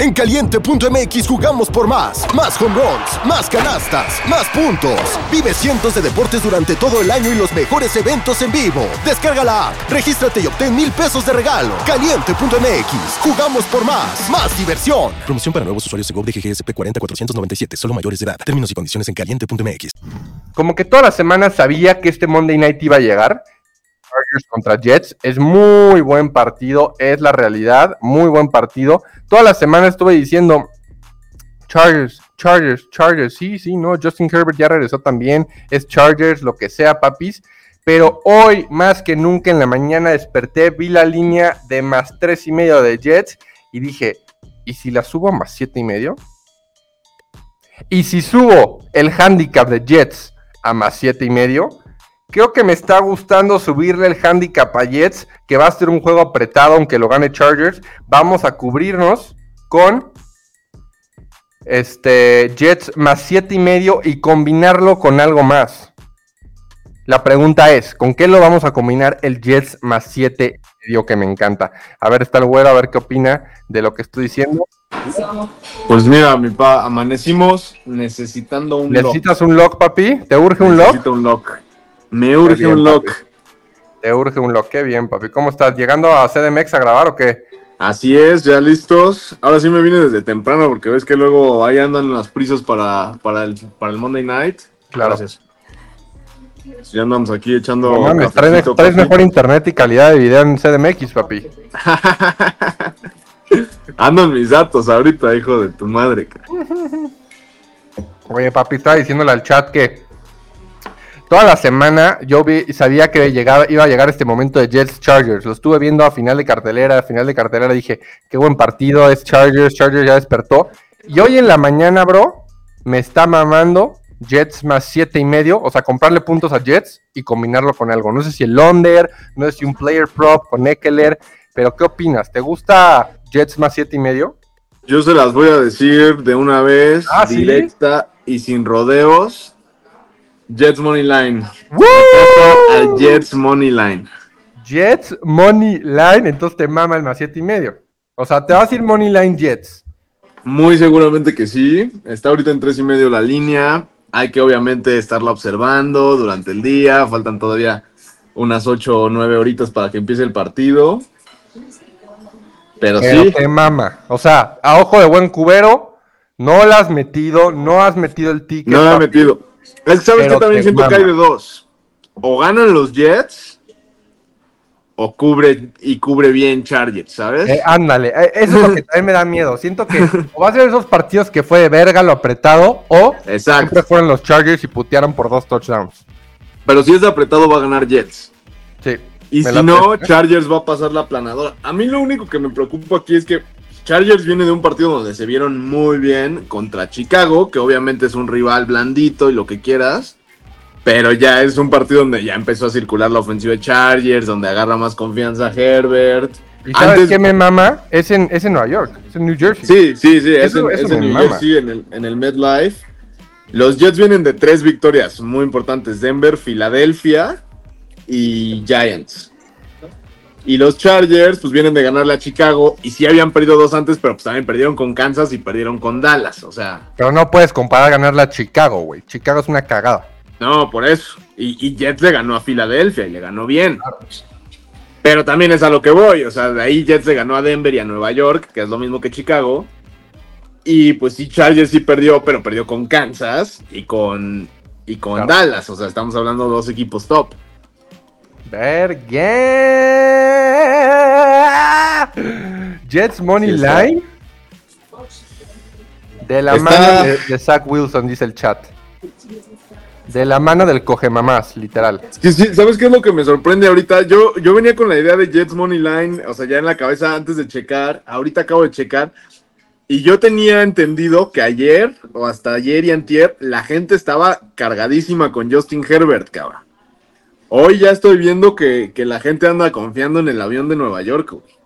En caliente.mx jugamos por más. Más home runs, más canastas, más puntos. Vive cientos de deportes durante todo el año y los mejores eventos en vivo. Descarga la app, regístrate y obtén mil pesos de regalo. Caliente.mx, jugamos por más. Más diversión. Promoción para nuevos usuarios de GOV de GGSP 40497, solo mayores de edad. Términos y condiciones en caliente.mx. Como que toda la semana sabía que este Monday Night iba a llegar. Chargers contra Jets. Es muy buen partido, es la realidad. Muy buen partido. Toda la semana estuve diciendo Chargers, Chargers, Chargers. Sí, sí, no. Justin Herbert ya regresó también. Es Chargers, lo que sea, papis. Pero hoy, más que nunca en la mañana, desperté, vi la línea de más tres y medio de Jets y dije, ¿y si la subo a más siete y medio? Y si subo el handicap de Jets a más siete y medio, Creo que me está gustando subirle el handicap a Jets, que va a ser un juego apretado, aunque lo gane Chargers. Vamos a cubrirnos con este Jets más siete y medio y combinarlo con algo más. La pregunta es, ¿con qué lo vamos a combinar el Jets más siete y medio que me encanta? A ver, está el güero, a ver qué opina de lo que estoy diciendo. Pues mira, mi pa, amanecimos necesitando un ¿Necesitas un lock, papi? ¿Te urge un lock? Necesito un lock. Me urge un lock. Te urge un lock, qué bien, papi. ¿Cómo estás? ¿Llegando a CDMX a grabar o qué? Así es, ya listos. Ahora sí me vine desde temprano porque ves que luego ahí andan las prisas para, para, el, para el Monday Night. Claro. Gracias. Ya andamos aquí echando. No mames, traes, traes mejor internet y calidad de video en CDMX, papi. Ando en mis datos ahorita, hijo de tu madre. Oye, papi, estaba diciéndole al chat que toda la semana yo vi, sabía que llegaba, iba a llegar este momento de Jets Chargers. Lo estuve viendo a final de cartelera, a final de cartelera dije, qué buen partido, es Chargers, Chargers ya despertó. Y hoy en la mañana, bro, me está mamando Jets más siete y medio, o sea, comprarle puntos a Jets y combinarlo con algo. No sé si el under, no sé si un player prop con Eckler, pero ¿qué opinas? ¿Te gusta Jets más siete y medio? Yo se las voy a decir de una vez, Ah, ¿sí? directa y sin rodeos. Jets Money Line. ¡Woo! Al Jets Money Line. Jets Money Line, entonces te mama el más siete y medio. O sea, te vas a ir Money Line Jets. Muy seguramente que sí. Está ahorita en tres y medio la línea. Hay que obviamente estarla observando durante el día. Faltan todavía unas ocho o nueve horitas para que empiece el partido. Pero, Pero sí, te mama. O sea, a ojo de buen cubero, no la has metido, no has metido el ticket. no la he papi. metido. Es que sabes que también siento que hay mama. de dos. O ganan los Jets o cubre y cubre bien Chargers, ¿sabes? Eh, ándale, eh, eso es lo que también me da miedo. Siento que o va a ser esos partidos que fue de verga lo apretado, o Exacto. siempre fueron los Chargers y putearon por dos touchdowns. Pero si es de apretado va a ganar Jets. Sí. Y si no. Chargers va a pasar la planadora. A mí lo único que me preocupa aquí es que Chargers viene de un partido donde se vieron muy bien contra Chicago, que obviamente es un rival blandito y lo que quieras. Pero ya es un partido donde ya empezó a circular la ofensiva de Chargers, donde agarra más confianza Herbert. ¿Y sabes Antes- qué me mama? Es en, es en Nueva York, es en New Jersey. Sí, sí, sí, es Eso- en, eso es en me New mama. Jersey, en el, en el MetLife. Los Jets vienen de tres victorias muy importantes: Denver, Filadelfia y Giants. Y los Chargers, pues vienen de ganarle a Chicago. Y sí habían perdido dos antes, pero pues también perdieron con Kansas y perdieron con Dallas. O sea, Pero no puedes comparar ganarle a Chicago, güey. Chicago es una cagada. no, por eso. Y, y Jets le ganó a Filadelfia y le ganó bien. Pero también es a lo que voy. O sea, de ahí Jets le ganó a Denver y a Nueva York, que es lo mismo que Chicago. Y pues sí, Chargers sí perdió, pero perdió con Kansas y con, y con Claro. Dallas. O sea, estamos hablando de dos equipos top. Verga. Jets Money Sí. Line. De la Está- mano de, de Zach Wilson, dice el chat. De la mano del coge mamás, literal. Que sí, ¿Sabes qué es lo que me sorprende ahorita? Yo, yo venía con la idea de Jets Money Line, o sea, ya en la cabeza antes de checar. Ahorita acabo de checar. Y yo tenía entendido que ayer, o hasta ayer y antier, la gente estaba cargadísima con Justin Herbert, cabrón. Hoy ya estoy viendo que, que la gente anda confiando en el avión de Nueva York, güey.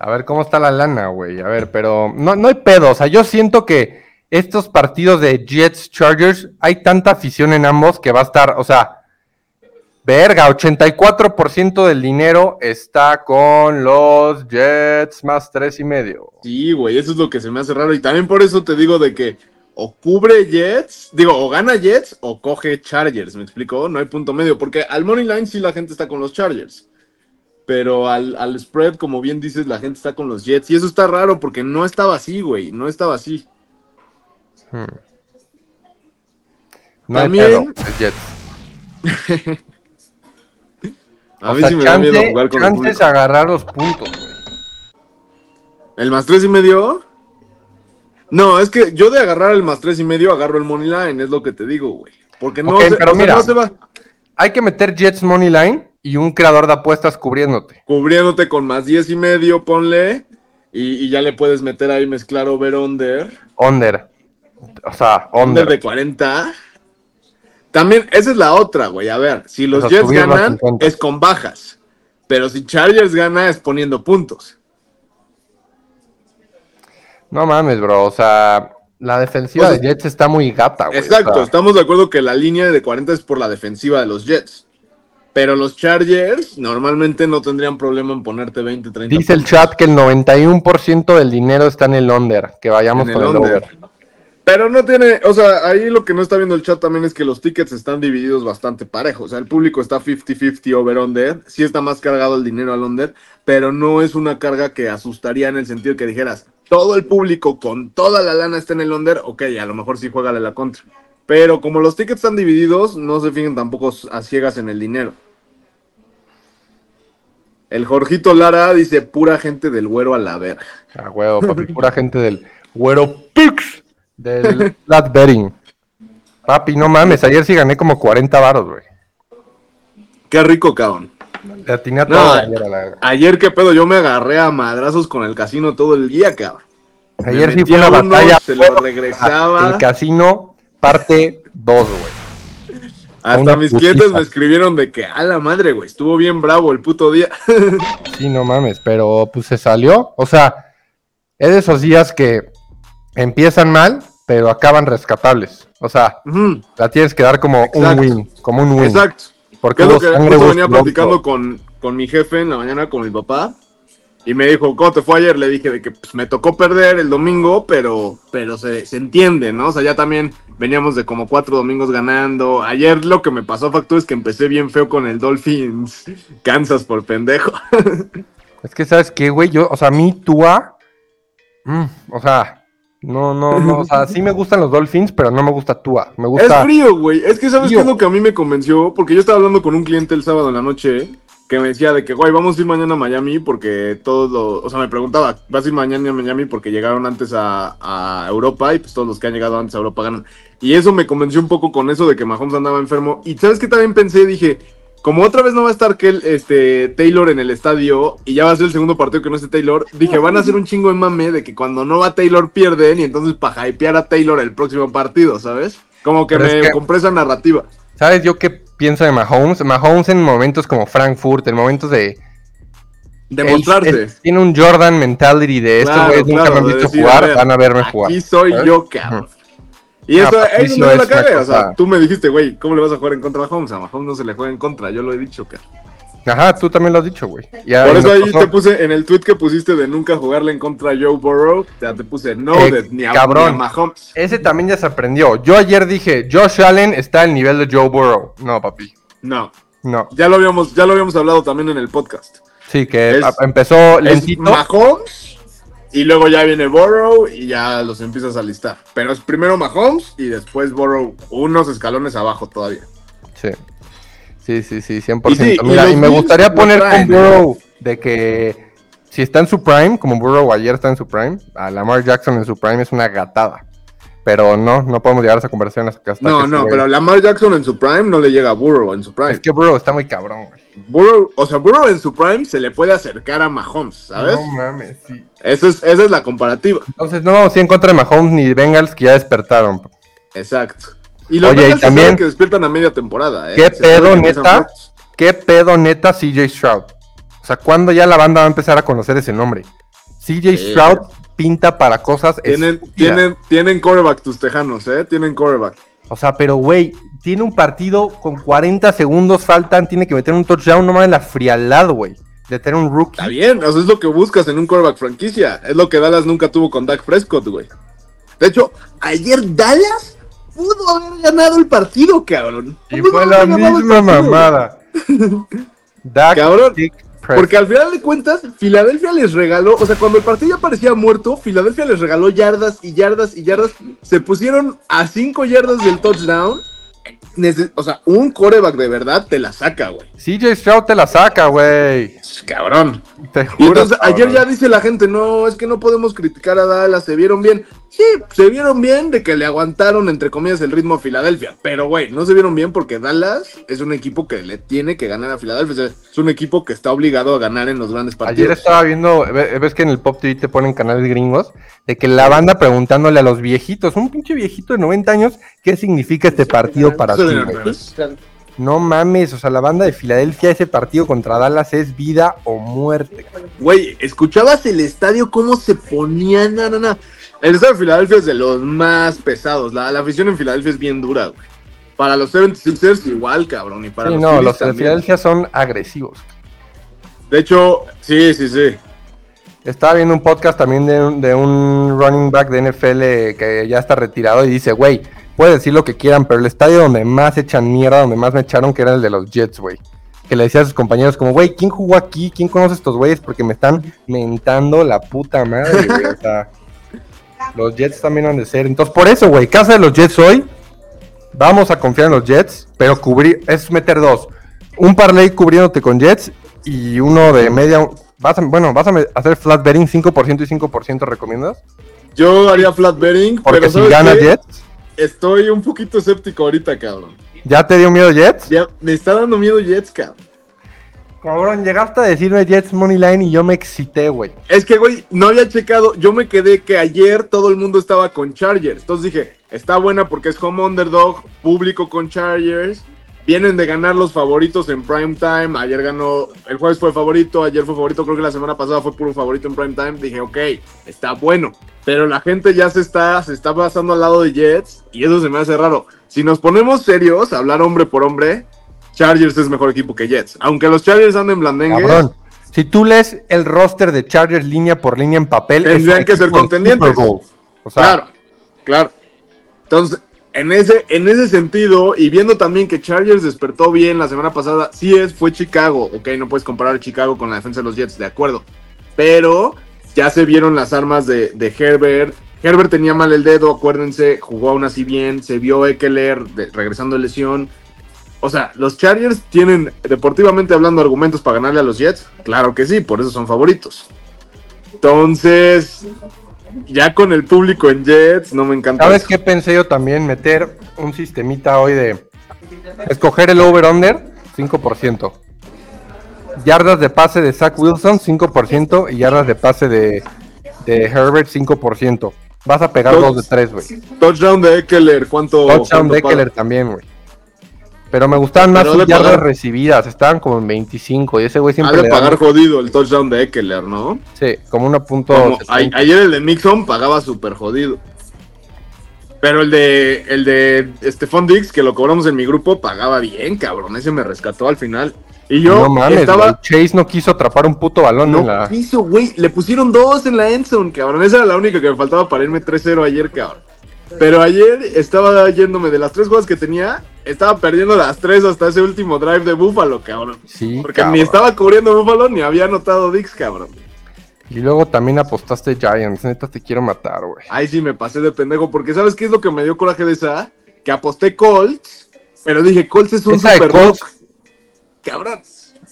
A ver cómo está la lana, güey. A ver, pero no, no hay pedo. O sea, yo siento que estos partidos de Jets Chargers hay tanta afición en ambos que va a estar, o sea, Verga, 84% del dinero está con los Jets más tres y medio. Sí, güey, eso es lo que se me hace raro. Y también por eso te digo de que o cubre Jets, digo, o gana Jets o coge Chargers, ¿me explico? No hay punto medio, porque al Money Line sí la gente está con los Chargers. Pero al, al spread, como bien dices, la gente está con los Jets. Y eso está raro porque no estaba así, güey. No estaba así. Hmm. No También- Jets. A O mí sea, sí me da miedo jugar con el agarrar los puntos, güey. ¿El más tres y medio? No, es que yo de agarrar el más tres y medio agarro el money line, es lo que te digo, güey. Porque no, Ok, se, pero mira. no se va Hay que meter Jets Money Line y un creador de apuestas cubriéndote. cubriéndote con más diez y medio, ponle. Y, y ya le puedes meter ahí mezclar over under. O sea, Under under. de 40. También, esa es la otra, güey. A ver, si los O sea, Jets ganan, 50. es con bajas. Pero si Chargers gana, es poniendo puntos. No mames, bro. O sea, la defensiva O sea, de Jets está muy gata, güey. Exacto, O sea, estamos de acuerdo que la línea de 40 es por la defensiva de los Jets. Pero los Chargers normalmente no tendrían problema en ponerte 20, 30 dice el chat que el 91% del dinero está en el under. Que vayamos en con el el under. over. Pero no tiene, o sea, ahí lo que no está viendo el chat también es que los tickets están divididos bastante parejos. O sea, el público está 50-50 over-under. Sí está más cargado el dinero al under, pero no es una carga que asustaría en el sentido que dijeras, todo el público con toda la lana está en el under, ok, a lo mejor sí juega de la contra. Pero como los tickets están divididos, no se fijen tampoco a ciegas en el dinero. El Jorgito Lara dice, pura gente del güero a la verga. Ah, huevo, papi. Pura gente del güero Pix. Del flat betting. Papi, no mames. Ayer sí gané como 40 varos, güey. Qué rico, cabrón. Le atiné a No, todo ayer a la verga. Ayer, qué pedo, yo me agarré a madrazos con el casino todo el día, cabrón. Ayer Me sí fue una uno, batalla. se lo regresaba. El casino, parte 2, güey. Hasta mis putiza. clientes me escribieron de que, a la madre, güey, estuvo bien bravo el puto día. Sí, no mames, pero pues se salió. O sea, es de esos días que empiezan mal, pero acaban rescatables. O sea, la tienes que dar como Exacto. un win, como un win. Exacto. Porque Que es lo que venía platicando con, con mi jefe en la mañana, con mi papá. Y me dijo, ¿cómo te fue ayer? Le dije de que pues, me tocó perder el domingo, pero, pero se, se entiende, ¿no? O sea, ya también veníamos de como cuatro domingos ganando. Ayer lo que me pasó, factor, es que empecé bien feo con el Dolphins Kansas por pendejo. Es que, ¿sabes qué, güey? Yo, o sea, a mí, Tua, mm, o sea, no, no, no, o sea, sí me gustan los Dolphins, pero no me gusta Tua. Me Es gusta. frío, güey. Es que sabes qué es lo que a mí me convenció, porque yo estaba hablando con un cliente el sábado en la noche que me decía de que, güey, vamos a ir mañana a Miami porque todos los, o sea, me preguntaba, ¿vas a ir mañana a Miami porque llegaron antes a, a Europa y pues todos los que han llegado antes a Europa ganan? Y eso me convenció un poco con eso de que Mahomes andaba enfermo. Y sabes qué también pensé, dije, como otra vez no va a estar que este Taylor en el estadio y ya va a ser el segundo partido que no esté Taylor, dije, van a hacer un chingo de mame de que cuando no va Taylor pierden y entonces para hypear a Taylor el próximo partido, ¿sabes? Como que Pero es me que- compré esa narrativa. ¿Sabes yo qué pienso de Mahomes? Mahomes en momentos como Frankfurt, en momentos de. De él- mostrarse. él tiene un Jordan mentality de estos Claro, güeyes nunca claro, me han de visto decir, jugar, a ver, van a verme Aquí jugar. soy ¿sabes? yo, cabrón. Y Ah, eso es Patricio donde la es una cagué. O cosa- sea, tú me dijiste, güey, ¿cómo le vas a jugar en contra a Mahomes? A Mahomes no se le juega en contra, yo lo he dicho, cabrón. Ajá, tú también lo has dicho, güey. Por eso ahí te puse, en el tweet que pusiste de nunca jugarle en contra a Joe Burrow, ya te puse no Eh, de, ni, a, cabrón. ni a Mahomes. Ese también ya se aprendió. Yo ayer dije, Josh Allen está al nivel de Joe Burrow. No, papi. No, No. ya lo habíamos, ya lo habíamos hablado también en el podcast. Sí, que Es- empezó Es lentito. Mahomes y luego ya viene Burrow y ya los empiezas a listar. Pero es primero Mahomes y después Burrow unos escalones abajo todavía. Sí. Sí, sí, sí, 100%. Y sí, Mira, y, me gustaría poner con ¿eh? Burrow de que si está en su prime, como Burrow ayer está en su prime, a Lamar Jackson en su prime es una gatada. Pero no, no podemos llegar a esa conversación hasta No, que no, pero Lamar Jackson en su prime no le llega a Burrow en su prime. Es que Burrow está muy cabrón, güey. Burrow, o sea, Burrow en su prime se le puede acercar a Mahomes, ¿sabes? No mames, sí. Esa, es, esa es la comparativa. Entonces no vamos a ir en contra de Mahomes ni de Bengals que ya despertaron. Exacto. Y los Oye, y también- que despiertan a media temporada, ¿eh? ¿Qué Se pedo, neta? ¿Qué pedo neta CJ Stroud? O sea, ¿cuándo ya la banda va a empezar a conocer ese nombre? CJ Sí. Stroud pinta para cosas Tienen, estúpidas. tienen, tienen coreback tus tejanos, ¿eh? Tienen coreback. O sea, pero güey, tiene un partido con 40 segundos faltan, tiene que meter un touchdown, no mames la frialdad, güey. De tener un rookie. Está bien, o sea, es lo que buscas en un quarterback franquicia. Es lo que Dallas nunca tuvo con Dak Prescott, güey. De hecho, ayer Dallas pudo haber ganado el partido, cabrón. Y fue la misma mamada. Cabrón. Porque al final de cuentas, Filadelfia les regaló, o sea, cuando el partido ya parecía muerto, Filadelfia les regaló yardas y yardas y yardas. Se pusieron a 5 yardas del touchdown. O sea, un coreback de verdad te la saca, güey. CJ Stroud te la saca, güey. Cabrón. Te Y juro, entonces ayer ya dice la gente, no, es que no podemos criticar a Dallas, se vieron bien. Sí, se vieron bien de que le aguantaron, entre comillas, el ritmo a Filadelfia. Pero, güey, no se vieron bien porque Dallas es un equipo que le tiene que ganar a Filadelfia. O sea, es un equipo que está obligado a ganar en los grandes partidos. Ayer estaba viendo, ve- ves que en el Pop TV te ponen canales gringos, de que la banda preguntándole a los viejitos, un pinche viejito de 90 años, ¿qué significa este partido para ti? No mames, o sea, la banda de Filadelfia, ese partido contra Dallas es vida o muerte. Güey, escuchabas el estadio cómo se ponía, no, no, no. El estadio de Filadelfia es de los más pesados. La, la afición en Filadelfia es bien dura, güey. Para los 76ers igual, cabrón. Y para Sí, los no, los de. Filadelfia son agresivos. De hecho, sí, sí, sí. Estaba viendo un podcast también de un, de un running back de NFL que ya está retirado y dice, güey, puede decir lo que quieran, pero el estadio donde más echan mierda, donde más me echaron, que era el de los Jets, güey. Que le decía a sus compañeros como, güey, ¿quién jugó aquí? ¿Quién conoce estos güeyes? Porque me están mentando la puta madre, güey. O sea, los Jets también han de ser. Entonces, por eso, güey, casa de los Jets hoy, vamos a confiar en los Jets, pero cubrir, es meter dos. Un parlay cubriéndote con Jets y uno de media. Vas a, bueno, vas a hacer flat betting 5% y 5% recomiendas. Yo haría flat betting, Porque pero si ¿sabes gana? Jets, Estoy un poquito escéptico ahorita, cabrón. ¿ya te dio miedo Jets? Ya me está dando miedo Jets, cabrón. Cabrón, llegaste a decirme Jets Money Line y yo me excité, güey. Es que, güey, no había checado. Yo me quedé que ayer todo el mundo estaba con Chargers. Entonces dije, está buena porque es home underdog, público con Chargers. Vienen de ganar los favoritos en prime time. Ayer ganó, el jueves fue favorito, ayer fue favorito. Creo que la semana pasada fue puro favorito en prime time. Dije, ok, está bueno. Pero la gente ya se está, se está pasando al lado de Jets y eso se me hace raro. Si nos ponemos serios, hablar hombre por hombre, Chargers es mejor equipo que Jets. Aunque los Chargers anden blandengues. Cabrón. Si tú lees el roster de Chargers línea por línea en papel, Tendrían que ser contendientes. O sea, Claro, claro. Entonces, en ese, en ese sentido, y viendo también que Chargers despertó bien la semana pasada, sí es, fue Chicago. Ok, no puedes comparar Chicago con la defensa de los Jets, de acuerdo. Pero ya se vieron las armas de, de Herbert. Herbert tenía mal el dedo, acuérdense, jugó aún así bien. Se vio Eckler de- regresando de lesión. O sea, ¿los Chargers tienen, deportivamente hablando, argumentos para ganarle a los Jets? Claro que sí, por eso son favoritos. Entonces, ya con el público en Jets, no me encanta. ¿sabes eso. qué pensé yo también? Meter un sistemita hoy de escoger el over-under 5%. Yardas de pase de Zach Wilson 5% y yardas de pase de, de Herbert 5%. Vas a pegar dos de tres, güey. Touchdown de Eckler, ¿cuánto? Touchdown cuánto de? Eckler también, güey. Pero me gustaban más sus ha de yardas pagar. recibidas. Estaban como en 25 y ese güey Ha siempre de le da pagar jodido el touchdown de Eckler, ¿no? Sí, como una punto. Como a- 60. ayer el de Mixon pagaba súper jodido. Pero el de el de Stephon Diggs, que lo cobramos en mi grupo, pagaba bien, cabrón. Ese me rescató al final. Y yo no mames, estaba. Chase no quiso atrapar un puto balón en No la. quiso, güey. Le pusieron dos en la endzone, cabrón. Esa era la única que me faltaba para irme 3-0 ayer, cabrón. Pero ayer estaba yéndome de las tres jugadas que tenía, estaba perdiendo las tres hasta ese último drive de Buffalo, cabrón. Sí, Porque cabrón. ni estaba cubriendo Buffalo ni había anotado Dix, cabrón. Y luego también apostaste Giants. Neta, te quiero matar, güey. Ahí sí me pasé de pendejo, porque ¿sabes qué es lo que me dio coraje de esa? Que aposté Colts, pero dije, Colts es un Esa super Colts- lock. Cabrón.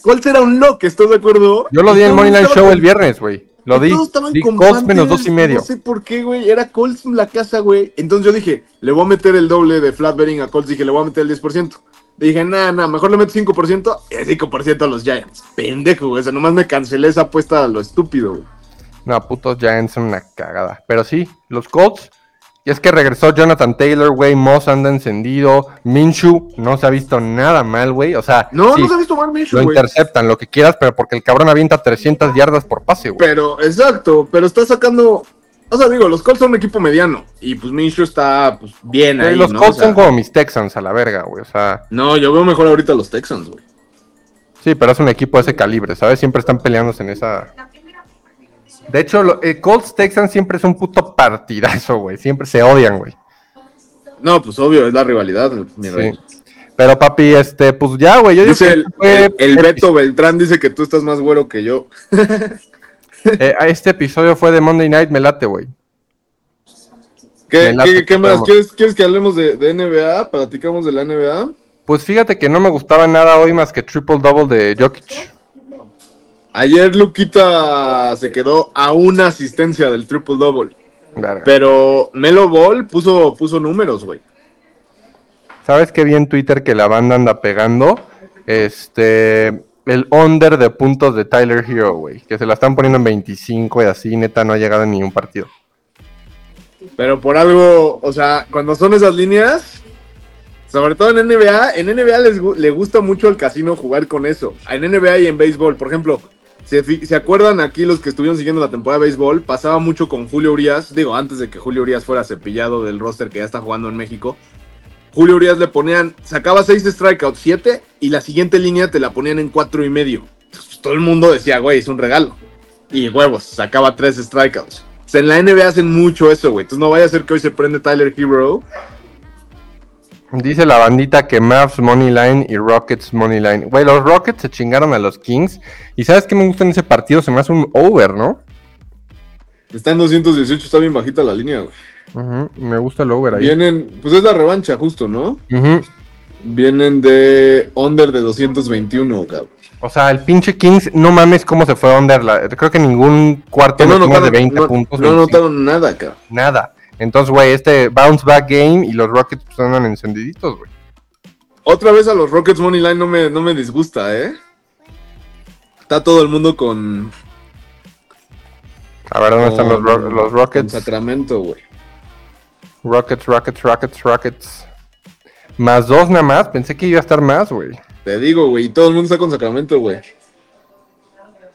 Colts era un lock, ¿estás de acuerdo? Yo lo di en Line estaban Show el viernes, güey. Lo di. Todos estaban Di con Colts menos dos y medio. No sé por qué, güey. Era Colts la casa, güey. Entonces yo dije, le voy a meter el doble de flat betting a Colts. Dije, le voy a meter el 10%. Dije, nada, nada, mejor le meto 5% y el 5% a los Giants. Pendejo, güey. O sea, nomás me cancelé esa apuesta a lo estúpido, güey. No, putos Giants son una cagada. Pero sí, los Colts. Y es que regresó Jonathan Taylor, güey. Moss anda encendido. Minshew no se ha visto nada mal, güey. O sea, No, sí, no se ha visto mal Minshew, lo interceptan, lo que quieras, pero porque el cabrón avienta 300 yardas por pase, güey. Pero, exacto, pero está sacando O sea, digo, los Colts son un equipo mediano. Y pues Minshew está pues, bien ahí. los ¿no? Colts O sea, son como mis Texans a la verga, güey. O sea, No, yo veo mejor ahorita los Texans, güey. sí, pero es un equipo de ese calibre, ¿sabes? Siempre están peleándose en esa. De hecho, lo- eh, Colts Texans siempre es un puto partidazo, güey. Siempre se odian, güey. No, pues obvio, es la rivalidad, mi Sí. rey. Pero papi, este, pues ya, güey. Yo Dice el, fue el, el el Beto Beltrán dice que tú estás más güero que yo. Eh, este episodio fue de Monday Night, me late, güey. ¿Qué, Me late qué- que qué más? estamos. ¿Quieres, ¿Quieres que hablemos de, de NBA? ¿Platicamos de la NBA? Pues fíjate que no me gustaba nada hoy más que triple double de Jokic. Ayer Luquita se quedó a una asistencia del triple double. Verga. Pero Melo Ball puso, puso números, güey. ¿Sabes qué vi en Twitter que la banda anda pegando? Este, el under de puntos de Tyler Hero, güey. Que se la están poniendo en 25 y así, neta, no ha llegado en ningún partido. Pero por algo, o sea, cuando son esas líneas, sobre todo en NBA, en NBA les le gusta mucho al casino jugar con eso. En NBA y en béisbol, por ejemplo, ¿se, se acuerdan aquí los que estuvieron siguiendo la temporada de béisbol? Pasaba mucho con Julio Urias, digo, antes de que Julio Urias fuera cepillado del roster que ya está jugando en México. Julio Urias le ponían, sacaba 6 strikeouts, 7, y la siguiente línea te la ponían en cuatro y medio. Entonces, todo el mundo decía, güey, es un regalo. Y huevos, sacaba 3 strikeouts. O sea, en la NBA hacen mucho eso, güey. Entonces no vaya a ser que hoy se prende Tyler Hero. Dice la bandita que Mavs Money Line y Rockets Money Line. Güey, los Rockets se chingaron a los Kings. Y ¿sabes qué me gusta en ese partido? Se me hace un over, ¿no? Está en 218, está bien bajita la línea, güey. Me gusta el over ahí. Vienen, pues es la revancha, justo, ¿no? Vienen de under de 221, cabrón. O sea, el pinche Kings, no mames cómo se fue under. La... Creo que ningún cuarto No, más notaron, de 20 no, puntos. no 25. notaron nada, cabrón. Nada. Entonces, güey, este bounce back game y los Rockets pues, andan encendiditos, güey. Otra vez a los Rockets Money Line no me, no me disgusta, ¿eh? Está todo el mundo con, A ver, ¿dónde están los, Ro- los Rockets? Sacramento, güey. Rockets, Rockets, Rockets, Rockets. Más dos nada más. Pensé que iba a estar más, güey. Te digo, güey, todo el mundo está con Sacramento, güey.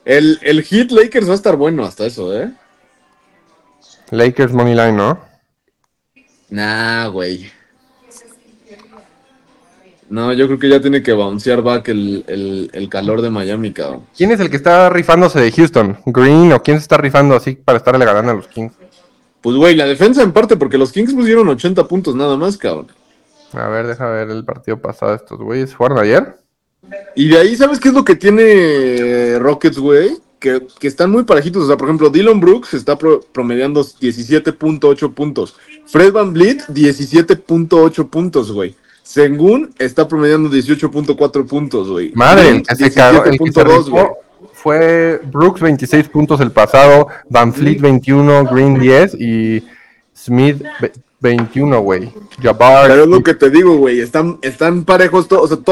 El, el Heat Lakers va a estar bueno hasta eso, ¿eh? Lakers Money Line, ¿no? Nah, güey. No, yo creo que ya tiene que bouncear back el, el, el calor de Miami, cabrón. ¿Quién es el que está rifándose de Houston? ¿Green o quién se está rifando así para estarle ganando a los Kings? Pues, güey, la defensa en parte, porque los Kings pusieron 80 puntos nada más, cabrón. A ver, deja ver el partido pasado de estos güeyes. ¿Jugaron ayer? Y de ahí, ¿sabes qué es lo que tiene Rockets, güey? Que, que están muy parejitos. O sea, por ejemplo, Dylan Brooks está pro- promediando 17.8 puntos. Fred Van Vliet, 17.8 puntos, güey. Sengun está promediando 18.4 puntos, güey. Madre, el Green, que se cagó, el que se 17.2, güey. rifó fue Brooks 26 puntos el pasado, Van Fleet 21, Green 10 y Smith ve- 21, güey. Jabbar. Pero es lo que te digo, güey. Están, están parejos todos. O sea, todos